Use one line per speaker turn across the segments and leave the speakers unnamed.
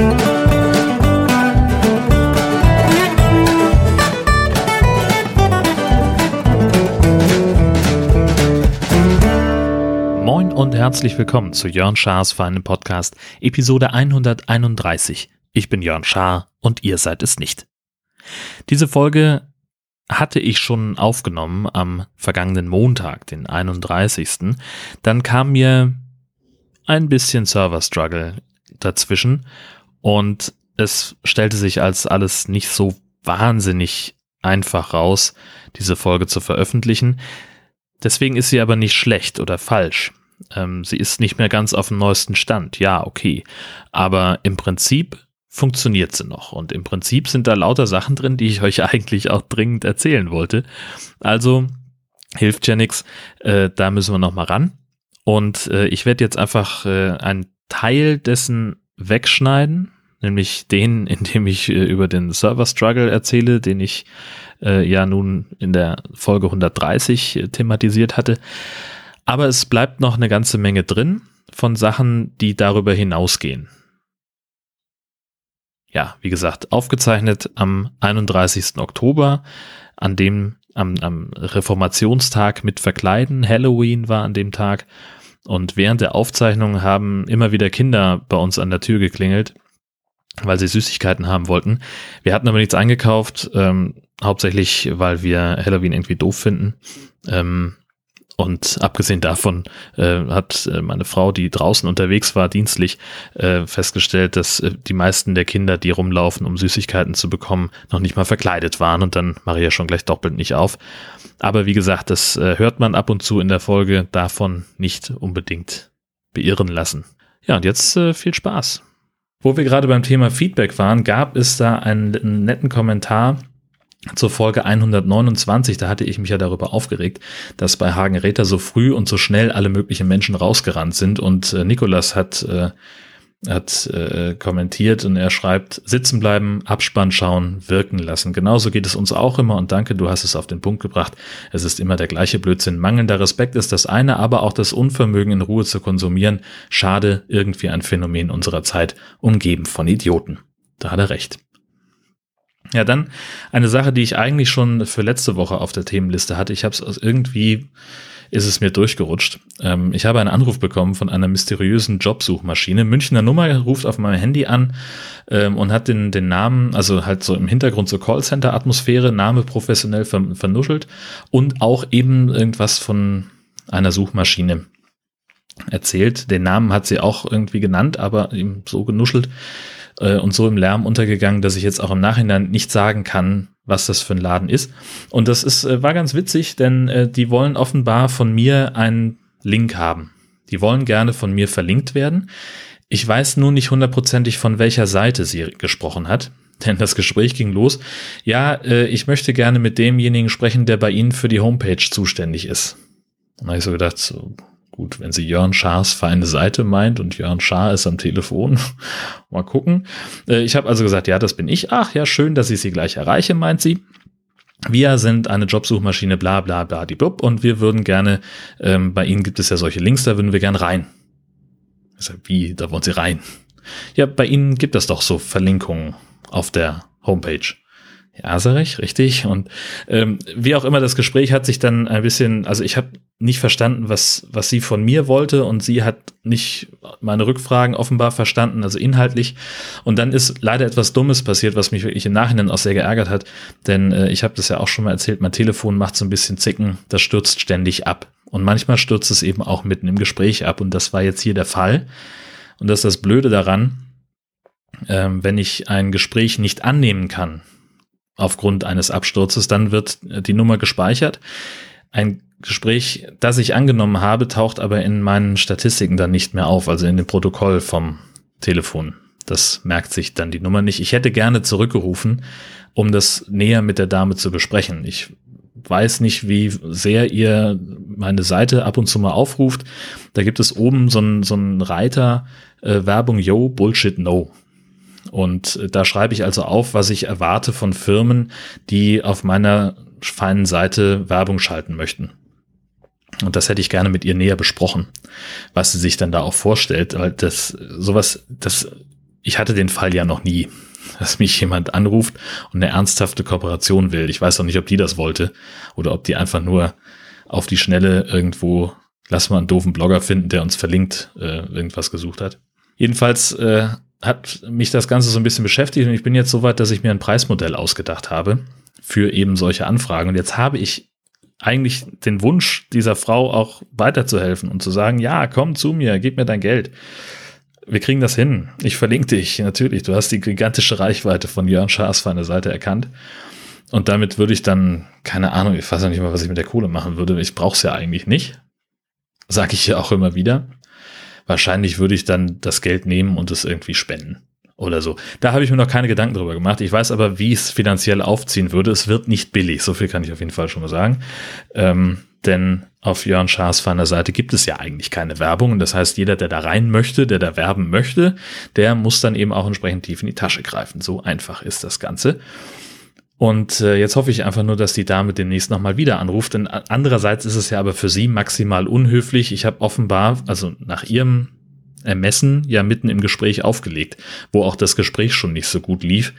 Moin und herzlich willkommen zu Jörn Schars feinen Podcast, Episode 131. Ich bin Jörn Schaar und ihr seid es nicht. Diese Folge hatte ich schon aufgenommen am vergangenen Montag, den 31. Dann kam mir ein bisschen Server Struggle dazwischen und es stellte sich als alles nicht so wahnsinnig einfach raus, diese Folge zu veröffentlichen. Deswegen ist sie aber nicht schlecht oder falsch. Ähm, sie ist nicht mehr ganz auf dem neuesten Stand. Ja, okay. Aber im Prinzip funktioniert sie noch. Und im Prinzip sind da lauter Sachen drin, die ich euch eigentlich auch dringend erzählen wollte. Also hilft ja nichts. Äh, da müssen wir noch mal ran. Und äh, ich werde jetzt einfach äh, einen Teil dessen wegschneiden, nämlich den, in dem ich äh, über den Server Struggle erzähle, den ich äh, ja nun in der Folge 130 äh, thematisiert hatte. Aber es bleibt noch eine ganze Menge drin von Sachen, die darüber hinausgehen. Ja, wie gesagt, aufgezeichnet am 31. Oktober, an dem am, am Reformationstag mit Verkleiden. Halloween war an dem Tag. Und während der Aufzeichnung haben immer wieder Kinder bei uns an der Tür geklingelt, weil sie Süßigkeiten haben wollten. Wir hatten aber nichts eingekauft, ähm, hauptsächlich, weil wir Halloween irgendwie doof finden. Ähm, und abgesehen davon äh, hat äh, meine Frau, die draußen unterwegs war, dienstlich, äh, festgestellt, dass äh, die meisten der Kinder, die rumlaufen, um Süßigkeiten zu bekommen, noch nicht mal verkleidet waren. Und dann mache ich ja schon gleich doppelt nicht auf. Aber wie gesagt, das äh, hört man ab und zu in der Folge, davon nicht unbedingt beirren lassen. Ja, und jetzt äh, viel Spaß. Wo wir gerade beim Thema Feedback waren, gab es da einen netten Kommentar zur Folge 129, da hatte ich mich ja darüber aufgeregt, dass bei Hagen Räther so früh und so schnell alle möglichen Menschen rausgerannt sind und äh, Nikolas hat äh, hat äh, kommentiert und er schreibt, sitzen bleiben, Abspann schauen, wirken lassen. Genauso geht es uns auch immer und danke, du hast es auf den Punkt gebracht. Es ist immer der gleiche Blödsinn. Mangelnder Respekt ist das eine, aber auch das Unvermögen in Ruhe zu konsumieren. Schade, irgendwie ein Phänomen unserer Zeit, umgeben von Idioten. Da hat er recht. Ja, dann eine Sache, die ich eigentlich schon für letzte Woche auf der Themenliste hatte. Ich habe es irgendwie ist es mir durchgerutscht. Ähm, ich habe einen Anruf bekommen von einer mysteriösen Jobsuchmaschine. Münchner Nummer ruft auf meinem Handy an ähm, und hat den, den Namen, also halt so im Hintergrund so Callcenter-Atmosphäre, Name professionell ver vernuschelt und auch eben irgendwas von einer Suchmaschine erzählt. Den Namen hat sie auch irgendwie genannt, aber eben so genuschelt äh, und so im Lärm untergegangen, dass ich jetzt auch im Nachhinein nicht sagen kann, was das für ein Laden ist. Und das ist, äh, war ganz witzig, denn äh, die wollen offenbar von mir einen Link haben. Die wollen gerne von mir verlinkt werden. Ich weiß nur nicht hundertprozentig, von welcher Seite sie gesprochen hat. Denn das Gespräch ging los. Ja, äh, ich möchte gerne mit demjenigen sprechen, der bei Ihnen für die Homepage zuständig ist. Und da habe ich so gedacht, so, Gut, wenn sie Jörn Schaars feine Seite meint und Jörn Schaar ist am Telefon, mal gucken. Äh, ich habe also gesagt, ja, das bin ich. Ach ja, schön, dass ich sie gleich erreiche, meint sie. Wir sind eine Jobsuchmaschine, bla bla bla die blub, und wir würden gerne, ähm, bei Ihnen gibt es ja solche Links, da würden wir gerne rein. Ich sag, wie, da wollen Sie rein? Ja, bei Ihnen gibt es doch so Verlinkungen auf der Homepage. Ja, sag ich, richtig. Und ähm, wie auch immer, das Gespräch hat sich dann ein bisschen, also ich habe nicht verstanden, was, was sie von mir wollte und sie hat nicht meine Rückfragen offenbar verstanden, also inhaltlich. Und dann ist leider etwas Dummes passiert, was mich wirklich im Nachhinein auch sehr geärgert hat, denn äh, ich habe das ja auch schon mal erzählt, mein Telefon macht so ein bisschen Zicken, das stürzt ständig ab. Und manchmal stürzt es eben auch mitten im Gespräch ab und das war jetzt hier der Fall. Und das ist das Blöde daran, ähm, wenn ich ein Gespräch nicht annehmen kann, aufgrund eines Absturzes, dann wird die Nummer gespeichert. Ein Gespräch, das ich angenommen habe, taucht aber in meinen Statistiken dann nicht mehr auf, also in dem Protokoll vom Telefon. Das merkt sich dann die Nummer nicht. Ich hätte gerne zurückgerufen, um das näher mit der Dame zu besprechen. Ich weiß nicht, wie sehr ihr meine Seite ab und zu mal aufruft. Da gibt es oben so einen, so einen Reiter äh, Werbung Yo, Bullshit No. Und äh, da schreibe ich also auf, was ich erwarte von Firmen, die auf meiner feinen Seite Werbung schalten möchten. Und das hätte ich gerne mit ihr näher besprochen, was sie sich dann da auch vorstellt, weil das sowas, das ich hatte den Fall ja noch nie, dass mich jemand anruft und eine ernsthafte Kooperation will. Ich weiß noch nicht, ob die das wollte oder ob die einfach nur auf die Schnelle irgendwo, lass mal einen doofen Blogger finden, der uns verlinkt, äh, irgendwas gesucht hat. Jedenfalls äh, hat mich das Ganze so ein bisschen beschäftigt und ich bin jetzt so weit, dass ich mir ein Preismodell ausgedacht habe für eben solche Anfragen. Und jetzt habe ich eigentlich den Wunsch dieser Frau auch weiterzuhelfen und zu sagen, ja, komm zu mir, gib mir dein Geld. Wir kriegen das hin. Ich verlinke dich, natürlich. Du hast die gigantische Reichweite von Jörn Schaas für eine Seite erkannt. Und damit würde ich dann, keine Ahnung, ich weiß ja nicht mal, was ich mit der Kohle machen würde. Ich brauche es ja eigentlich nicht. Sage ich ja auch immer wieder. Wahrscheinlich würde ich dann das Geld nehmen und es irgendwie spenden oder so. Da habe ich mir noch keine Gedanken drüber gemacht. Ich weiß aber, wie es finanziell aufziehen würde. Es wird nicht billig, so viel kann ich auf jeden Fall schon mal sagen. Ähm, denn auf Jörn Schaas Feiner Seite gibt es ja eigentlich keine Werbung. Und das heißt, jeder, der da rein möchte, der da werben möchte, der muss dann eben auch entsprechend tief in die Tasche greifen. So einfach ist das Ganze. Und äh, jetzt hoffe ich einfach nur, dass die Dame demnächst nochmal wieder anruft. Denn andererseits ist es ja aber für sie maximal unhöflich. Ich habe offenbar, also nach ihrem Ermessen, ja mitten im Gespräch aufgelegt, wo auch das Gespräch schon nicht so gut lief.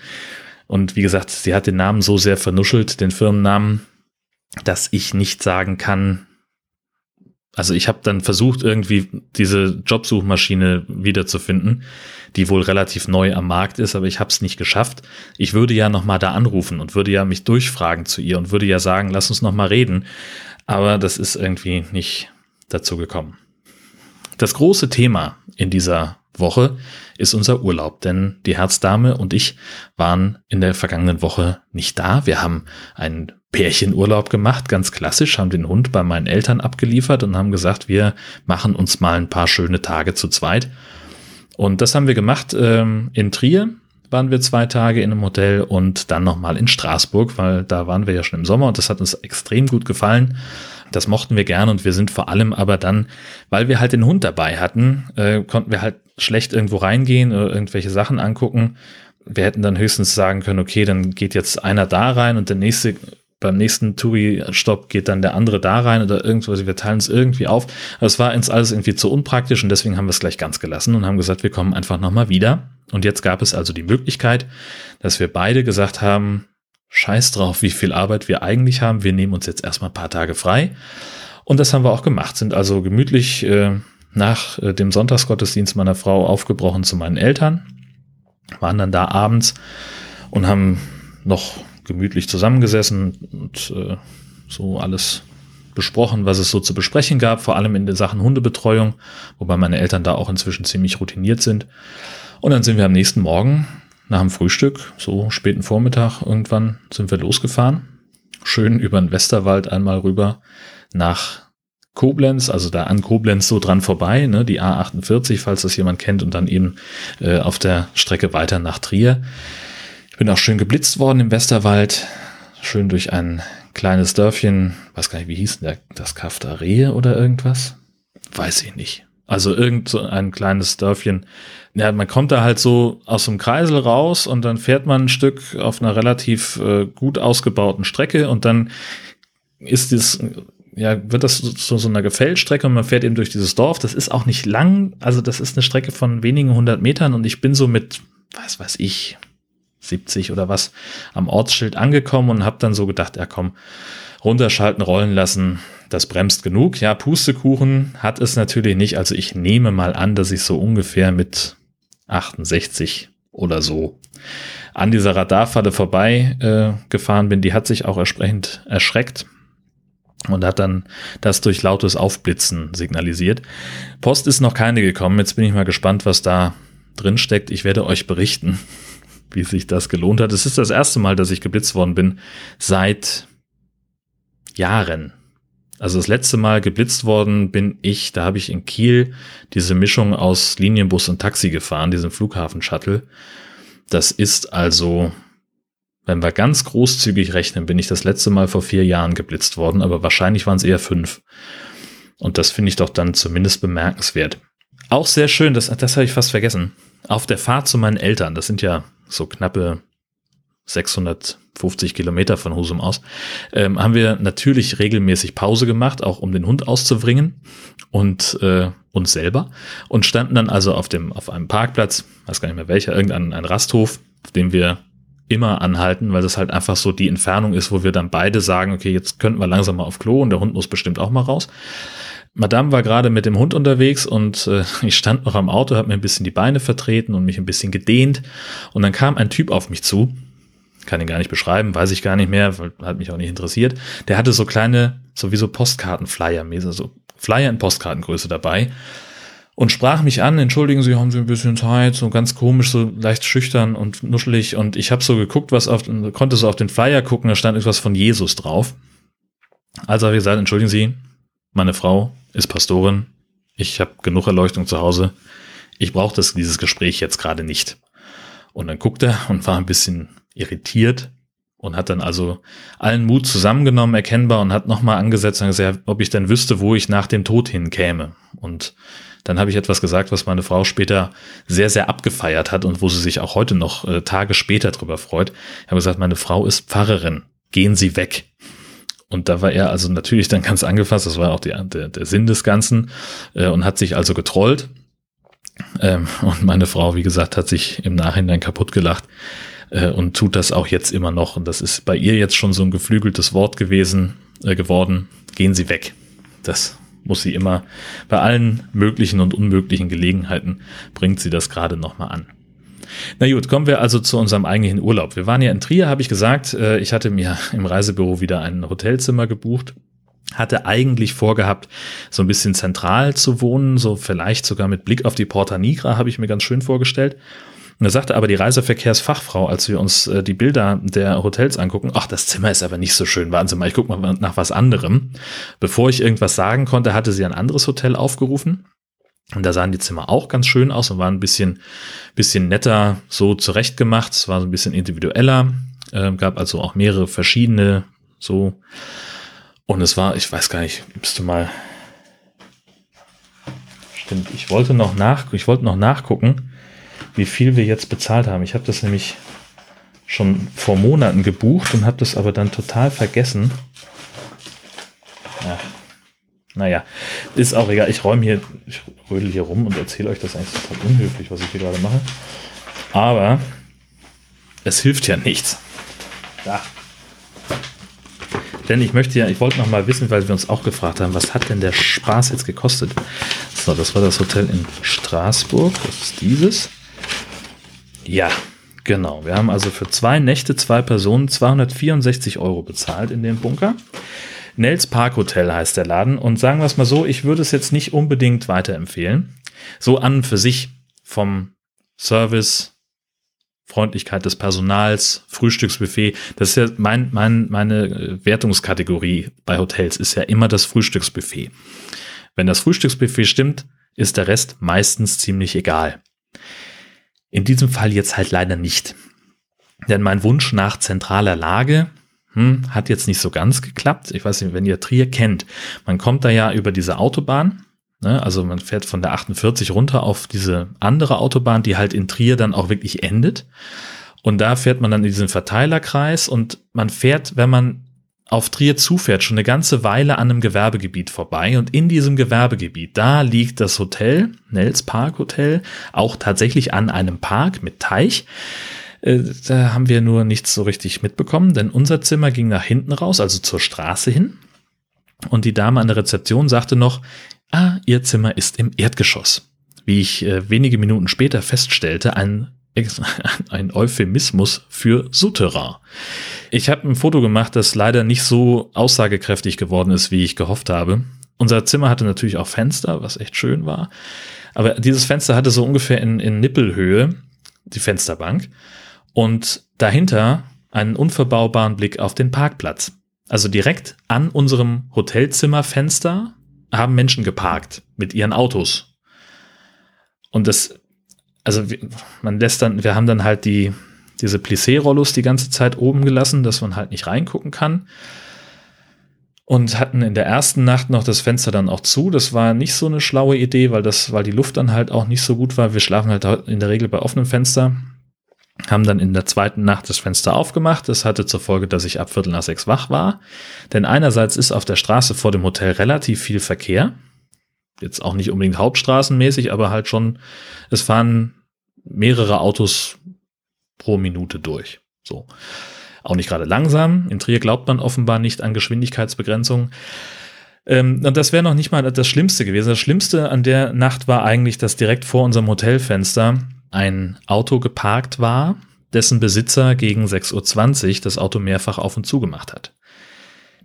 Und wie gesagt, sie hat den Namen so sehr vernuschelt, den Firmennamen, dass ich nicht sagen kann, also ich habe dann versucht, irgendwie diese Jobsuchmaschine wiederzufinden, die wohl relativ neu am Markt ist, aber ich habe es nicht geschafft. Ich würde ja noch mal da anrufen und würde ja mich durchfragen zu ihr und würde ja sagen, lass uns noch mal reden. Aber das ist irgendwie nicht dazu gekommen. Das große Thema in dieser Woche ist unser Urlaub, denn die Herzdame und ich waren in der vergangenen Woche nicht da. Wir haben einen Pärchenurlaub gemacht, ganz klassisch, haben den Hund bei meinen Eltern abgeliefert und haben gesagt, wir machen uns mal ein paar schöne Tage zu zweit. Und das haben wir gemacht ähm, in Trier, waren wir zwei Tage in einem Hotel und dann nochmal in Straßburg, weil da waren wir ja schon im Sommer und das hat uns extrem gut gefallen. Das mochten wir gern und wir sind vor allem aber dann, weil wir halt den Hund dabei hatten, äh, konnten wir halt schlecht irgendwo reingehen oder irgendwelche Sachen angucken. Wir hätten dann höchstens sagen können, okay, dann geht jetzt einer da rein und der nächste beim nächsten Touri-Stopp geht dann der andere da rein oder irgendwas, wir teilen es irgendwie auf. Es war uns alles irgendwie zu unpraktisch und deswegen haben wir es gleich ganz gelassen und haben gesagt, wir kommen einfach nochmal wieder. Und jetzt gab es also die Möglichkeit, dass wir beide gesagt haben, scheiß drauf, wie viel Arbeit wir eigentlich haben, wir nehmen uns jetzt erstmal ein paar Tage frei. Und das haben wir auch gemacht, sind also gemütlich äh, nach äh, dem Sonntagsgottesdienst meiner Frau aufgebrochen zu meinen Eltern, waren dann da abends und haben noch gemütlich zusammengesessen und äh, so alles besprochen, was es so zu besprechen gab, vor allem in den Sachen Hundebetreuung, wobei meine Eltern da auch inzwischen ziemlich routiniert sind. Und dann sind wir am nächsten Morgen nach dem Frühstück, so späten Vormittag irgendwann, sind wir losgefahren. Schön über den Westerwald einmal rüber nach Koblenz, also da an Koblenz so dran vorbei, ne, die A48, falls das jemand kennt, und dann eben äh, auf der Strecke weiter nach Trier. Ich bin auch schön geblitzt worden im Westerwald, schön durch ein kleines Dörfchen, weiß gar nicht, wie hieß denn der, das Kafter Rehe oder irgendwas? Weiß ich nicht. Also irgend so ein kleines Dörfchen. Ja, man kommt da halt so aus dem Kreisel raus und dann fährt man ein Stück auf einer relativ äh, gut ausgebauten Strecke und dann ist das ja, wird das so, so einer Gefällstrecke und man fährt eben durch dieses Dorf. Das ist auch nicht lang, also das ist eine Strecke von wenigen hundert Metern und ich bin so mit, was weiß ich, 70 oder was am Ortsschild angekommen und habe dann so gedacht, ja komm, runterschalten, rollen lassen, das bremst genug. Ja, Pustekuchen hat es natürlich nicht. Also ich nehme mal an, dass ich so ungefähr mit 68 oder so an dieser Radarfalle vorbei äh, gefahren bin. Die hat sich auch entsprechend erschreckt und hat dann das durch lautes Aufblitzen signalisiert. Post ist noch keine gekommen. Jetzt bin ich mal gespannt, was da drin steckt. Ich werde euch berichten, wie sich das gelohnt hat. Es ist das erste Mal, dass ich geblitzt worden bin seit Jahren. Also das letzte Mal geblitzt worden bin ich, da habe ich in Kiel diese Mischung aus Linienbus und Taxi gefahren, diesen Flughafen-Shuttle. Das ist also wenn wir ganz großzügig rechnen, bin ich das letzte Mal vor vier Jahren geblitzt worden, aber wahrscheinlich waren es eher fünf. Und das finde ich doch dann zumindest bemerkenswert. Auch sehr schön, das, das habe ich fast vergessen. Auf der Fahrt zu meinen Eltern, das sind ja so knappe 650 Kilometer von Husum aus, ähm, haben wir natürlich regelmäßig Pause gemacht, auch um den Hund auszubringen und äh, uns selber und standen dann also auf dem auf einem Parkplatz, weiß gar nicht mehr welcher, irgendein ein Rasthof, auf dem wir immer anhalten, weil das halt einfach so die Entfernung ist, wo wir dann beide sagen, okay, jetzt könnten wir langsam mal auf Klo und der Hund muss bestimmt auch mal raus. Madame war gerade mit dem Hund unterwegs und äh, ich stand noch am Auto, habe mir ein bisschen die Beine vertreten und mich ein bisschen gedehnt. Und dann kam ein Typ auf mich zu, kann ihn gar nicht beschreiben, weiß ich gar nicht mehr, hat mich auch nicht interessiert. Der hatte so kleine, sowieso Postkartenflyer, so Flyer in Postkartengröße dabei. Und sprach mich an, entschuldigen Sie, haben Sie ein bisschen Zeit, so ganz komisch, so leicht schüchtern und nuschelig. Und ich habe so geguckt, was auf, konnte so auf den Flyer gucken, da stand etwas von Jesus drauf. Also habe ich gesagt, entschuldigen Sie, meine Frau ist Pastorin, ich habe genug Erleuchtung zu Hause, ich brauche dieses Gespräch jetzt gerade nicht. Und dann guckte er und war ein bisschen irritiert und hat dann also allen Mut zusammengenommen, erkennbar und hat nochmal angesetzt und gesagt, ob ich denn wüsste, wo ich nach dem Tod hinkäme. Und dann habe ich etwas gesagt, was meine Frau später sehr, sehr abgefeiert hat und wo sie sich auch heute noch äh, Tage später drüber freut. Ich habe gesagt, meine Frau ist Pfarrerin. Gehen Sie weg. Und da war er also natürlich dann ganz angefasst, das war auch die, der, der Sinn des Ganzen, äh, und hat sich also getrollt. Ähm, und meine Frau, wie gesagt, hat sich im Nachhinein kaputt gelacht äh, und tut das auch jetzt immer noch. Und das ist bei ihr jetzt schon so ein geflügeltes Wort gewesen, äh, geworden. Gehen Sie weg. Das muss sie immer bei allen möglichen und unmöglichen Gelegenheiten bringt sie das gerade nochmal an. Na gut, kommen wir also zu unserem eigentlichen Urlaub. Wir waren ja in Trier, habe ich gesagt. Äh, ich hatte mir im Reisebüro wieder ein Hotelzimmer gebucht. Hatte eigentlich vorgehabt, so ein bisschen zentral zu wohnen, so vielleicht sogar mit Blick auf die Porta Nigra, habe ich mir ganz schön vorgestellt. Da sagte aber die Reiseverkehrsfachfrau, als wir uns äh, die Bilder der Hotels angucken, ach, das Zimmer ist aber nicht so schön, warten Sie mal, ich gucke mal nach was anderem. Bevor ich irgendwas sagen konnte, hatte sie ein anderes Hotel aufgerufen. Und da sahen die Zimmer auch ganz schön aus und waren ein bisschen, bisschen netter so zurechtgemacht. Es war so ein bisschen individueller, äh, gab also auch mehrere verschiedene so. Und es war, ich weiß gar nicht, müsste mal. Stimmt, ich wollte noch nach, ich wollte noch nachgucken wie viel wir jetzt bezahlt haben. Ich habe das nämlich schon vor Monaten gebucht und habe das aber dann total vergessen. Ach, naja, ist auch egal. Ich räume hier, ich rödel hier rum und erzähle euch das eigentlich total unhöflich, was ich hier gerade mache. Aber es hilft ja nichts. Ja. Denn ich möchte ja, ich wollte noch mal wissen, weil wir uns auch gefragt haben, was hat denn der Spaß jetzt gekostet? So, das war das Hotel in Straßburg. Das ist dieses. Ja, genau. Wir haben also für zwei Nächte, zwei Personen 264 Euro bezahlt in dem Bunker. Nels Park Hotel heißt der Laden und sagen wir es mal so, ich würde es jetzt nicht unbedingt weiterempfehlen. So an für sich vom Service, Freundlichkeit des Personals, Frühstücksbuffet. Das ist ja mein, mein, meine äh, Wertungskategorie bei Hotels ist ja immer das Frühstücksbuffet. Wenn das Frühstücksbuffet stimmt, ist der Rest meistens ziemlich egal. In diesem Fall jetzt halt leider nicht. Denn mein Wunsch nach zentraler Lage hm, hat jetzt nicht so ganz geklappt. Ich weiß nicht, wenn ihr Trier kennt, man kommt da ja über diese Autobahn. Ne? Also man fährt von der 48 runter auf diese andere Autobahn, die halt in Trier dann auch wirklich endet. Und da fährt man dann in diesen Verteilerkreis und man fährt, wenn man auf Trier zufährt, schon eine ganze Weile an einem Gewerbegebiet vorbei. Und in diesem Gewerbegebiet, da liegt das Hotel, Nels Park Hotel, auch tatsächlich an einem Park mit Teich. Äh, da haben wir nur nichts so richtig mitbekommen, denn unser Zimmer ging nach hinten raus, also zur Straße hin. Und die Dame an der Rezeption sagte noch, ah, ihr Zimmer ist im Erdgeschoss. Wie ich äh, wenige Minuten später feststellte, ein ein Euphemismus für Souterrain. Ich habe ein Foto gemacht, das leider nicht so aussagekräftig geworden ist, wie ich gehofft habe. Unser Zimmer hatte natürlich auch Fenster, was echt schön war. Aber dieses Fenster hatte so ungefähr in, in Nippelhöhe die Fensterbank und dahinter einen unverbaubaren Blick auf den Parkplatz. Also direkt an unserem Hotelzimmerfenster haben Menschen geparkt mit ihren Autos. Und das also man lässt dann, wir haben dann halt die, diese Plissé-Rollos die ganze Zeit oben gelassen, dass man halt nicht reingucken kann. Und hatten in der ersten Nacht noch das Fenster dann auch zu. Das war nicht so eine schlaue Idee, weil das, weil die Luft dann halt auch nicht so gut war. Wir schlafen halt in der Regel bei offenem Fenster. Haben dann in der zweiten Nacht das Fenster aufgemacht. Das hatte zur Folge, dass ich ab Viertel nach sechs wach war. Denn einerseits ist auf der Straße vor dem Hotel relativ viel Verkehr. Jetzt auch nicht unbedingt hauptstraßenmäßig, aber halt schon, es fahren mehrere Autos pro Minute durch. So. Auch nicht gerade langsam. In Trier glaubt man offenbar nicht an Geschwindigkeitsbegrenzung. Ähm, und das wäre noch nicht mal das Schlimmste gewesen. Das Schlimmste an der Nacht war eigentlich, dass direkt vor unserem Hotelfenster ein Auto geparkt war, dessen Besitzer gegen 6.20 Uhr das Auto mehrfach auf und zu gemacht hat.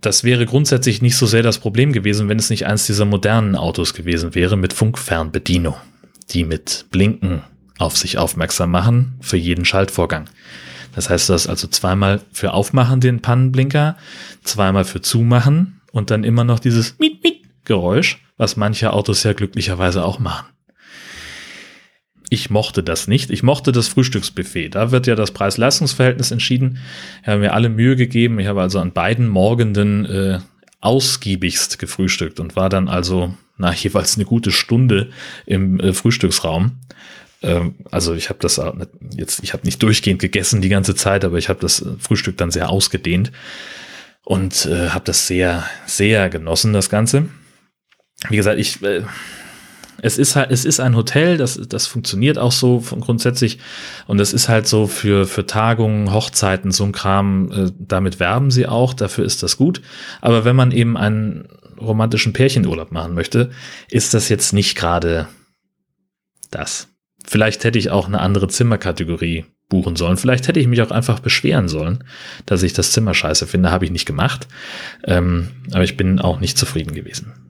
Das wäre grundsätzlich nicht so sehr das Problem gewesen, wenn es nicht eins dieser modernen Autos gewesen wäre mit Funkfernbedienung, die mit Blinken auf sich aufmerksam machen für jeden Schaltvorgang. Das heißt, du hast also zweimal für Aufmachen den Pannenblinker, zweimal für Zumachen und dann immer noch dieses Miet, Miet Geräusch, was manche Autos ja glücklicherweise auch machen. Ich mochte das nicht. Ich mochte das Frühstücksbuffet. Da wird ja das Preis-Leistungs-Verhältnis entschieden. Ich habe mir alle Mühe gegeben. Ich habe also an beiden Morgenden äh, ausgiebigst gefrühstückt und war dann also nach jeweils eine gute Stunde im äh, Frühstücksraum. Ähm, also ich habe das jetzt, ich habe nicht durchgehend gegessen die ganze Zeit, aber ich habe das äh, Frühstück dann sehr ausgedehnt und äh, habe das sehr, sehr genossen, das Ganze. Wie gesagt, ich äh, es ist halt, es ist ein Hotel, das, das funktioniert auch so grundsätzlich. Und es ist halt so für, für Tagungen, Hochzeiten, so ein Kram, äh, damit werben sie auch, dafür ist das gut. Aber wenn man eben einen romantischen Pärchenurlaub machen möchte, ist das jetzt nicht gerade das. Vielleicht hätte ich auch eine andere Zimmerkategorie buchen sollen. Vielleicht hätte ich mich auch einfach beschweren sollen, dass ich das Zimmer scheiße finde. Habe ich nicht gemacht. Ähm, aber ich bin auch nicht zufrieden gewesen.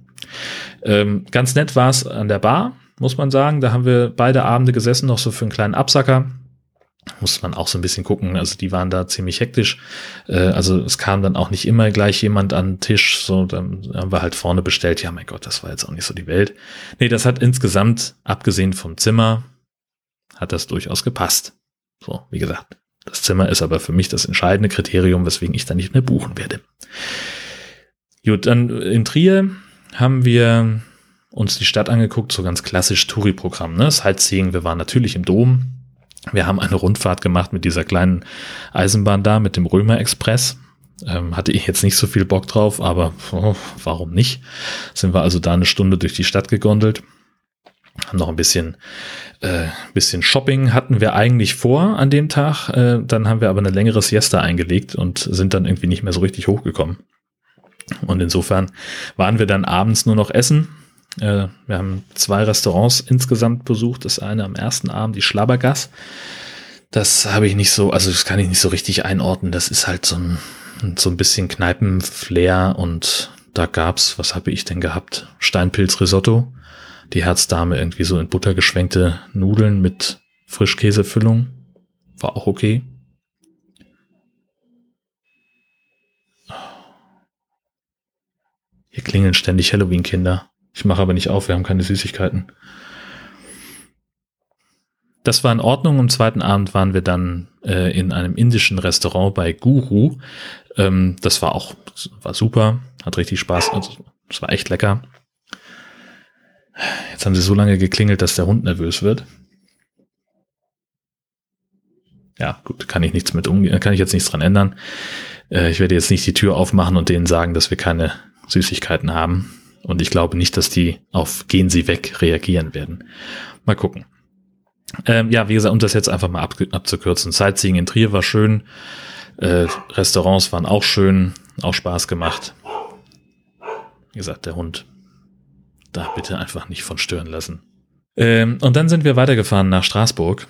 Ähm, ganz nett war es an der Bar, muss man sagen. Da haben wir beide Abende gesessen, noch so für einen kleinen Absacker. Muss man auch so ein bisschen gucken. Also die waren da ziemlich hektisch. Äh, also es kam dann auch nicht immer gleich jemand an den Tisch. So, dann haben wir halt vorne bestellt. Ja, mein Gott, das war jetzt auch nicht so die Welt. Nee, das hat insgesamt, abgesehen vom Zimmer, hat das durchaus gepasst. So, wie gesagt, das Zimmer ist aber für mich das entscheidende Kriterium, weswegen ich da nicht mehr buchen werde. Gut, dann in Trier haben wir uns die Stadt angeguckt, so ganz klassisch Touri-Programm, ne? Sightseeing, wir waren natürlich im Dom. Wir haben eine Rundfahrt gemacht mit dieser kleinen Eisenbahn da, mit dem Römer Express. Ähm, hatte ich jetzt nicht so viel Bock drauf, aber oh, warum nicht? Sind wir also da eine Stunde durch die Stadt gegondelt. Haben noch ein bisschen, äh, bisschen Shopping hatten wir eigentlich vor an dem Tag. Äh, dann haben wir aber eine längere Siesta eingelegt und sind dann irgendwie nicht mehr so richtig hochgekommen. Und insofern waren wir dann abends nur noch essen. Äh, wir haben zwei Restaurants insgesamt besucht. Das eine am ersten Abend, die Schlabbergass. Das habe ich nicht so, also das kann ich nicht so richtig einordnen. Das ist halt so ein, so ein bisschen Kneipenflair und da gab's, was habe ich denn gehabt? Steinpilzrisotto. Die Herzdame irgendwie so in Butter geschwenkte Nudeln mit Frischkäsefüllung. War auch okay. Hier klingeln ständig Halloween-Kinder. Ich mache aber nicht auf, wir haben keine Süßigkeiten. Das war in Ordnung. Am zweiten Abend waren wir dann äh, in einem indischen Restaurant bei Guru. Ähm, das war auch war super, hat richtig Spaß. Also, es war echt lecker. Jetzt haben sie so lange geklingelt, dass der Hund nervös wird. Ja, gut, kann ich nichts mit umgehen, kann ich jetzt nichts dran ändern. Äh, ich werde jetzt nicht die Tür aufmachen und denen sagen, dass wir keine Süßigkeiten haben. Und ich glaube nicht, dass die auf Gehen Sie weg reagieren werden. Mal gucken. Ähm, ja, wie gesagt, um das jetzt einfach mal ab, abzukürzen. Sightseeing in Trier war schön. Äh, Restaurants waren auch schön, auch Spaß gemacht. Wie gesagt, der Hund. Da bitte einfach nicht von stören lassen. Ähm, und dann sind wir weitergefahren nach Straßburg.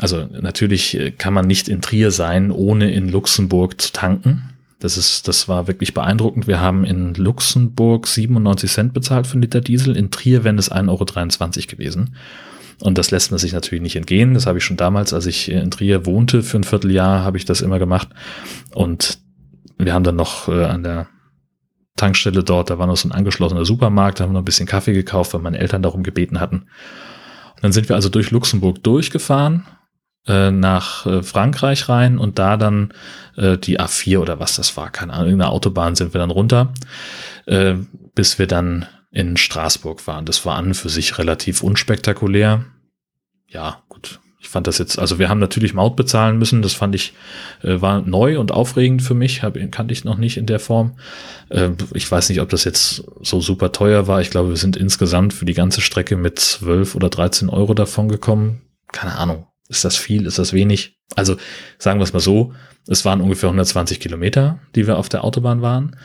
Also natürlich äh, kann man nicht in Trier sein, ohne in Luxemburg zu tanken. Das ist, das war wirklich beeindruckend. Wir haben in Luxemburg 97 Cent bezahlt für einen Liter Diesel. In Trier wären es 1,23 Euro gewesen. Und das lässt man sich natürlich nicht entgehen. Das habe ich schon damals, als ich in Trier wohnte, für ein Vierteljahr habe ich das immer gemacht. Und wir haben dann noch äh, an der Tankstelle dort, da war noch so ein angeschlossener Supermarkt, da haben wir noch ein bisschen Kaffee gekauft, weil meine Eltern darum gebeten hatten. Und dann sind wir also durch Luxemburg durchgefahren äh, nach äh, Frankreich rein und da dann äh, die A4 oder was das war, keine Ahnung, irgendeine Autobahn sind wir dann runter, äh, bis wir dann in Straßburg waren. Das war an und für sich relativ unspektakulär. Ja, gut, Ich fand das jetzt, also wir haben natürlich Maut bezahlen müssen, das fand ich, äh, war neu und aufregend für mich, hab, kannte ich noch nicht in der Form. Äh, ich weiß nicht, ob das jetzt so super teuer war. Ich glaube, wir sind insgesamt für die ganze Strecke mit 12 oder 13 Euro davon gekommen. Keine Ahnung. Ist das viel? Ist das wenig? Also sagen wir es mal so, es waren ungefähr 120 Kilometer, die wir auf der Autobahn waren.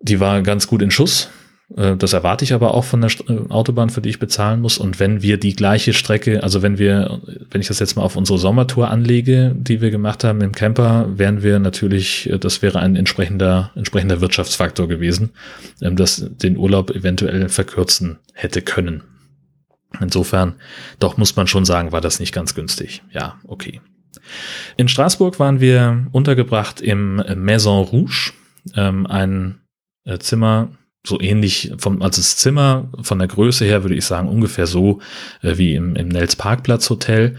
Die war ganz gut in Schuss. Äh, das erwarte ich aber auch von der äh, Autobahn, für die ich bezahlen muss. Und wenn wir die gleiche Strecke, also wenn wir, wenn ich das jetzt mal auf unsere Sommertour anlege, die wir gemacht haben im Camper, wären wir natürlich, äh, das wäre ein entsprechender, entsprechender Wirtschaftsfaktor gewesen, ähm, das den Urlaub eventuell verkürzen hätte können. Insofern, doch muss man schon sagen, war das nicht ganz günstig. Ja, okay. In Straßburg waren wir untergebracht im Maison Rouge, ähm, ein Zimmer, so ähnlich vom, also das Zimmer von der Größe her würde ich sagen ungefähr so äh, wie im, im Nels Parkplatz Hotel.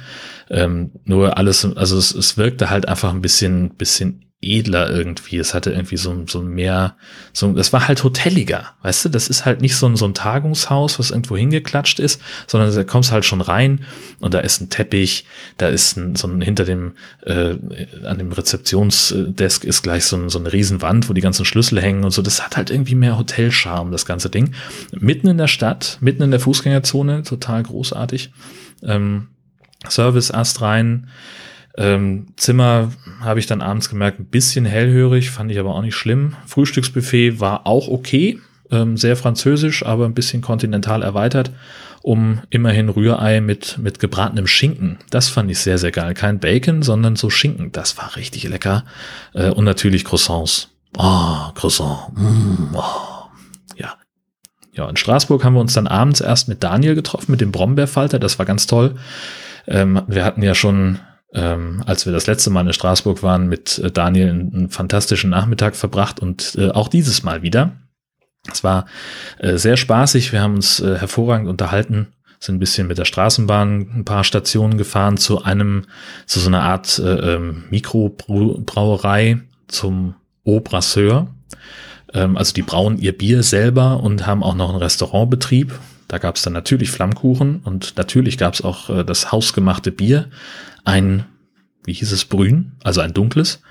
Ähm, nur alles, also es, es wirkte halt einfach ein bisschen, bisschen edler irgendwie. Es hatte irgendwie so, so mehr, so, das war halt hoteliger, weißt du? Das ist halt nicht so ein, so ein Tagungshaus, was irgendwo hingeklatscht ist, sondern da kommst halt schon rein und da ist ein Teppich, da ist ein, so ein, hinter dem, äh, an dem Rezeptionsdesk ist gleich so, ein, so eine Riesenwand, wo die ganzen Schlüssel hängen und so. Das hat halt irgendwie mehr Hotelcharme, das ganze Ding. Mitten in der Stadt, mitten in der Fußgängerzone, total großartig. Ähm, Service Ast rein, ähm, Zimmer habe ich dann abends gemerkt, ein bisschen hellhörig, fand ich aber auch nicht schlimm. Frühstücksbuffet war auch okay, ähm, sehr französisch, aber ein bisschen kontinental erweitert, um immerhin Rührei mit, mit gebratenem Schinken. Das fand ich sehr, sehr geil. Kein Bacon, sondern so Schinken. Das war richtig lecker. Äh, und natürlich Croissants. Oh, Croissant. Mm, oh. Ja. Ja, in Straßburg haben wir uns dann abends erst mit Daniel getroffen, mit dem Brombeerfalter. Das war ganz toll. Ähm, wir hatten ja schon ähm, als wir das letzte Mal in Straßburg waren, mit äh, Daniel einen, fantastischen Nachmittag verbracht und äh, auch dieses Mal wieder. Es war äh, sehr spaßig, wir haben uns äh, hervorragend unterhalten, sind ein bisschen mit der Straßenbahn ein paar Stationen gefahren zu einem, zu so einer Art äh, ähm, Mikrobrauerei zum Au Brasseur. Ähm, also die brauen ihr Bier selber und haben auch noch einen Restaurantbetrieb. Da gab es dann natürlich Flammkuchen und natürlich gab es auch äh, das hausgemachte Bier ein, wie hieß es, Brün, also ein dunkles.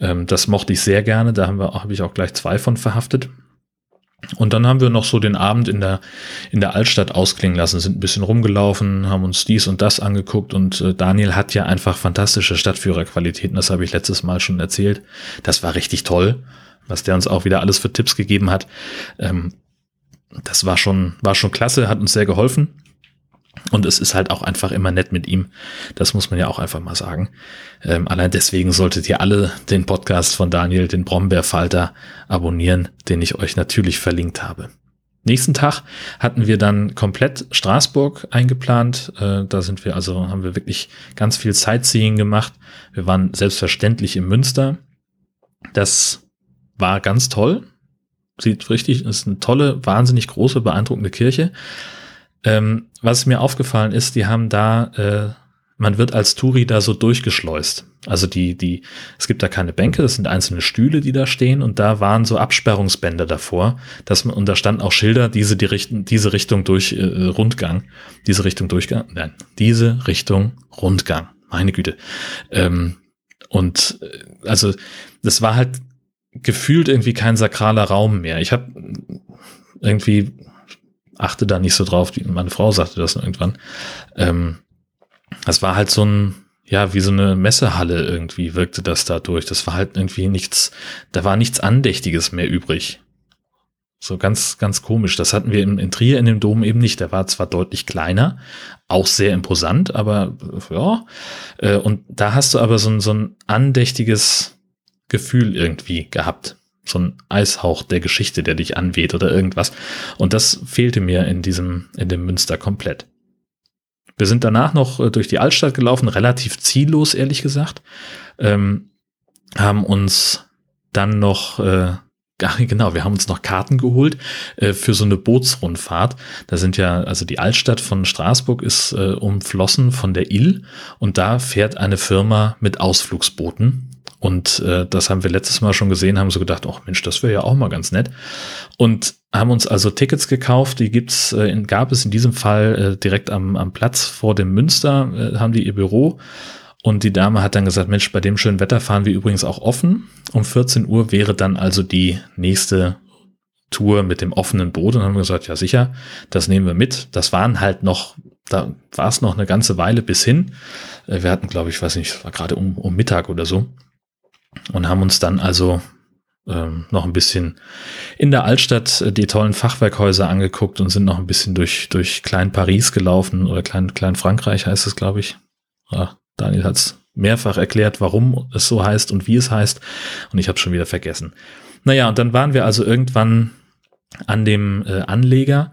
Ähm, das mochte ich sehr gerne, da habe ich auch gleich zwei von verhaftet. Und dann haben wir noch so den Abend in der, in der Altstadt ausklingen lassen, sind ein bisschen rumgelaufen, haben uns dies und das angeguckt und äh, Daniel hat ja einfach fantastische Stadtführerqualitäten, das habe ich letztes Mal schon erzählt. Das war richtig toll, was der uns auch wieder alles für Tipps gegeben hat. Ähm, das war schon, war schon klasse, hat uns sehr geholfen. Und es ist halt auch einfach immer nett mit ihm. Das muss man ja auch einfach mal sagen. Ähm, allein deswegen solltet ihr alle den Podcast von Daniel, den Brombeerfalter, abonnieren, den ich euch natürlich verlinkt habe. Nächsten Tag hatten wir dann komplett Straßburg eingeplant. Äh, da sind wir also, haben wir wirklich ganz viel Sightseeing gemacht. Wir waren selbstverständlich im Münster. Das war ganz toll. Sieht richtig, ist eine tolle, wahnsinnig große, beeindruckende Kirche. Ähm, was mir aufgefallen ist, die haben da, äh, man wird als Touri da so durchgeschleust. Also die, die, es gibt da keine Bänke, das sind einzelne Stühle, die da stehen und da waren so Absperrungsbänder davor, dass man, und da standen auch Schilder, diese, die Richten, diese Richtung durch äh, Rundgang, diese Richtung Durchgang, nein, diese Richtung Rundgang, meine Güte. Ähm, und äh, also das war halt gefühlt irgendwie kein sakraler Raum mehr. Ich habe irgendwie achte da nicht so drauf. Die, meine Frau sagte das irgendwann. Ähm, das war halt so ein, ja, wie so eine Messehalle irgendwie wirkte das da durch. Das war halt irgendwie nichts, da war nichts Andächtiges mehr übrig. So ganz, ganz komisch. Das hatten wir in, in Trier in dem Dom eben nicht. Der war zwar deutlich kleiner, auch sehr imposant, aber ja. Äh, und da hast du aber so ein, so ein andächtiges Gefühl irgendwie gehabt so ein Eishauch der Geschichte, der dich anweht oder irgendwas. Und das fehlte mir in diesem, in dem Münster komplett. Wir sind danach noch äh, durch die Altstadt gelaufen, relativ ziellos, ehrlich gesagt. Ähm, haben uns dann noch, äh, genau, wir haben uns noch Karten geholt äh, für so eine Bootsrundfahrt. Da sind ja, also die Altstadt von Straßburg ist äh, umflossen von der Ill und da fährt eine Firma mit Ausflugsbooten Und äh, das haben wir letztes Mal schon gesehen, haben so gedacht, ach Mensch, das wäre ja auch mal ganz nett. Und haben uns also Tickets gekauft, die gibt's, äh, gab es in diesem Fall äh, direkt am, am Platz vor dem Münster, äh, haben die ihr Büro. Und die Dame hat dann gesagt, Mensch, bei dem schönen Wetter fahren wir übrigens auch offen. Um 14 Uhr wäre dann also die nächste Tour mit dem offenen Boot. Und haben gesagt, ja sicher, das nehmen wir mit. Das waren halt noch, da war es noch eine ganze Weile bis hin. Äh, wir hatten, glaube ich, weiß nicht, war gerade um, um Mittag oder so und haben uns dann also ähm, noch ein bisschen in der Altstadt äh, die tollen Fachwerkhäuser angeguckt und sind noch ein bisschen durch, durch Klein Paris gelaufen oder Klein, Klein Frankreich heißt es, glaube ich. Ja, Daniel hat es mehrfach erklärt, warum es so heißt und wie es heißt. Und ich habe schon wieder vergessen. Naja, und dann waren wir also irgendwann an dem äh, Anleger,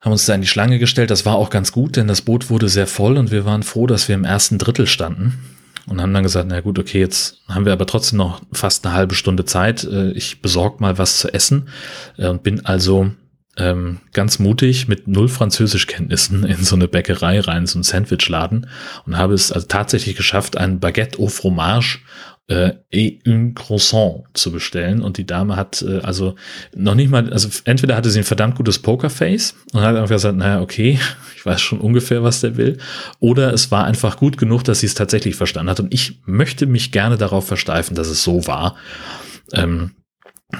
haben uns da in die Schlange gestellt. Das war auch ganz gut, denn das Boot wurde sehr voll und wir waren froh, dass wir im ersten Drittel standen und haben dann gesagt, na gut, okay, jetzt haben wir aber trotzdem noch fast eine halbe Stunde Zeit. Äh, ich besorge mal was zu essen äh, und bin also ähm, ganz mutig mit null Französischkenntnissen in so eine Bäckerei rein, so ein Sandwichladen und habe es also tatsächlich geschafft, ein Baguette au fromage äh, et un croissant zu bestellen. Und die Dame hat äh, also noch nicht mal, also entweder hatte sie ein verdammt gutes Pokerface und hat einfach gesagt, naja, okay, ich weiß schon ungefähr, was der will. Oder es war einfach gut genug, dass sie es tatsächlich verstanden hat. Und ich möchte mich gerne darauf versteifen, dass es so war. Ähm,